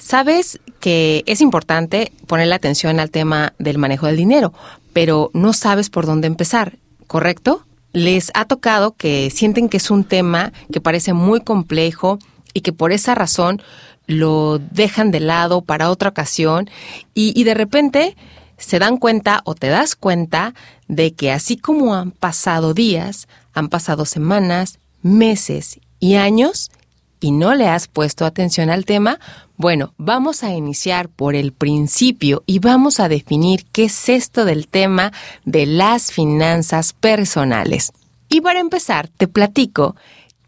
Sabes que es importante ponerle atención al tema del manejo del dinero, pero no sabes por dónde empezar, ¿correcto? Les ha tocado que sienten que es un tema que parece muy complejo y que por esa razón lo dejan de lado para otra ocasión y, y de repente se dan cuenta o te das cuenta de que así como han pasado días, han pasado semanas, meses y años y no le has puesto atención al tema, bueno, vamos a iniciar por el principio y vamos a definir qué es esto del tema de las finanzas personales. Y para empezar, te platico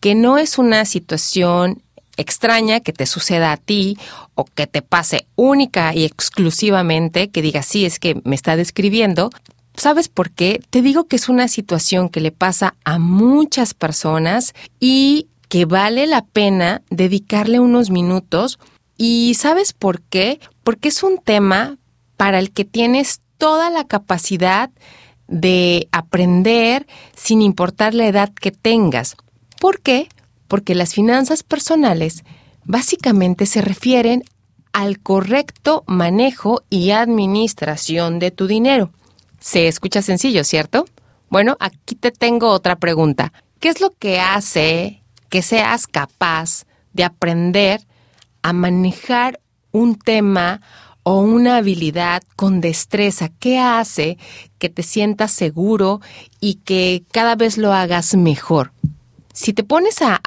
que no es una situación extraña que te suceda a ti o que te pase única y exclusivamente, que digas, sí, es que me está describiendo. ¿Sabes por qué? Te digo que es una situación que le pasa a muchas personas y que vale la pena dedicarle unos minutos. ¿Y sabes por qué? Porque es un tema para el que tienes toda la capacidad de aprender sin importar la edad que tengas. ¿Por qué? Porque las finanzas personales básicamente se refieren al correcto manejo y administración de tu dinero. Se escucha sencillo, ¿cierto? Bueno, aquí te tengo otra pregunta. ¿Qué es lo que hace que seas capaz de aprender a manejar un tema o una habilidad con destreza. ¿Qué hace que te sientas seguro y que cada vez lo hagas mejor? Si te pones a,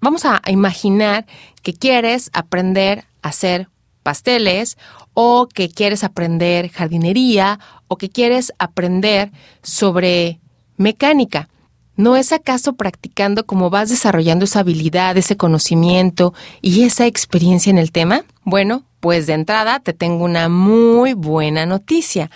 vamos a imaginar que quieres aprender a hacer pasteles o que quieres aprender jardinería o que quieres aprender sobre mecánica. ¿No es acaso practicando cómo vas desarrollando esa habilidad, ese conocimiento y esa experiencia en el tema? Bueno, pues de entrada te tengo una muy buena noticia,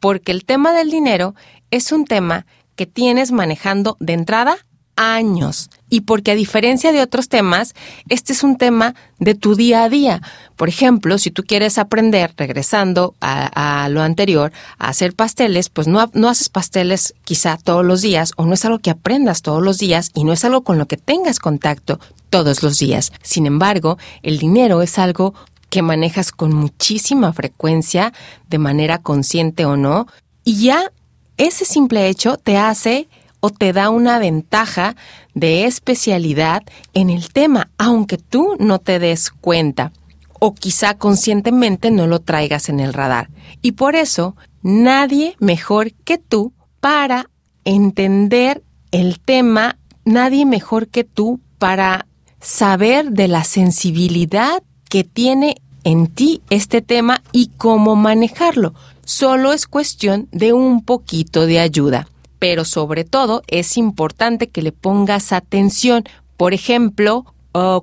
porque el tema del dinero es un tema que tienes manejando de entrada años y porque a diferencia de otros temas, este es un tema de tu día a día. Por ejemplo, si tú quieres aprender, regresando a, lo anterior, a hacer pasteles, pues no, no haces pasteles quizá todos los días o no es algo que aprendas todos los días y no es algo con lo que tengas contacto todos los días. Sin embargo, el dinero es algo que manejas con muchísima frecuencia, de manera consciente o no, y ya ese simple hecho te hace o te da una ventaja de especialidad en el tema, aunque tú no te des cuenta o quizá conscientemente no lo traigas en el radar. Y por eso, nadie mejor que tú para entender el tema, nadie mejor que tú para saber de la sensibilidad que tiene en ti este tema y cómo manejarlo. Solo es cuestión de un poquito de ayuda pero sobre todo es importante que le pongas atención. Por ejemplo,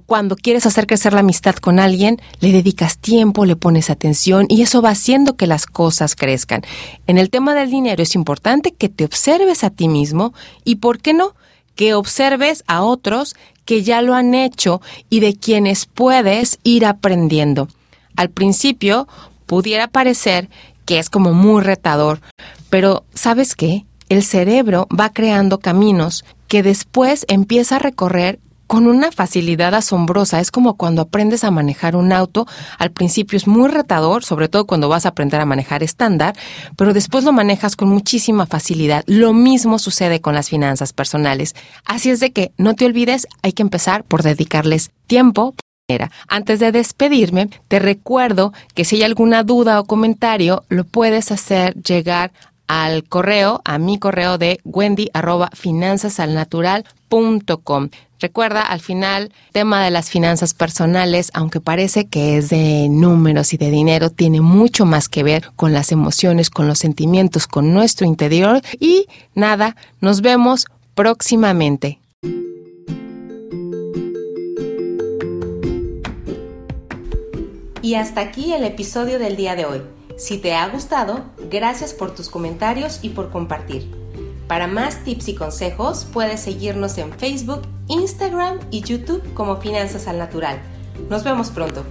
cuando quieres hacer crecer la amistad con alguien, le dedicas tiempo, le pones atención y eso va haciendo que las cosas crezcan. En el tema del dinero es importante que te observes a ti mismo y, ¿por qué no? Que observes a otros que ya lo han hecho y de quienes puedes ir aprendiendo. Al principio pudiera parecer que es como muy retador, pero ¿sabes qué? El cerebro va creando caminos que después empieza a recorrer con una facilidad asombrosa. Es como cuando aprendes a manejar un auto. Al principio es muy retador, sobre todo cuando vas a aprender a manejar estándar, pero después lo manejas con muchísima facilidad. Lo mismo sucede con las finanzas personales. Así es de que no te olvides, hay que empezar por dedicarles tiempo. Antes de despedirme, te recuerdo que si hay alguna duda o comentario, lo puedes hacer llegar al correo, a mi correo de wendy arroba finanzasalnatural.com. Recuerda, al final, tema de las finanzas personales, aunque parece que es de números y de dinero, tiene mucho más que ver con las emociones, con los sentimientos, con nuestro interior. Y nada, nos vemos próximamente. Y hasta aquí el episodio del día de hoy. Si te ha gustado, gracias por tus comentarios y por compartir. Para más tips y consejos, puedes seguirnos en Facebook, Instagram y YouTube como Finanzas al Natural. Nos vemos pronto.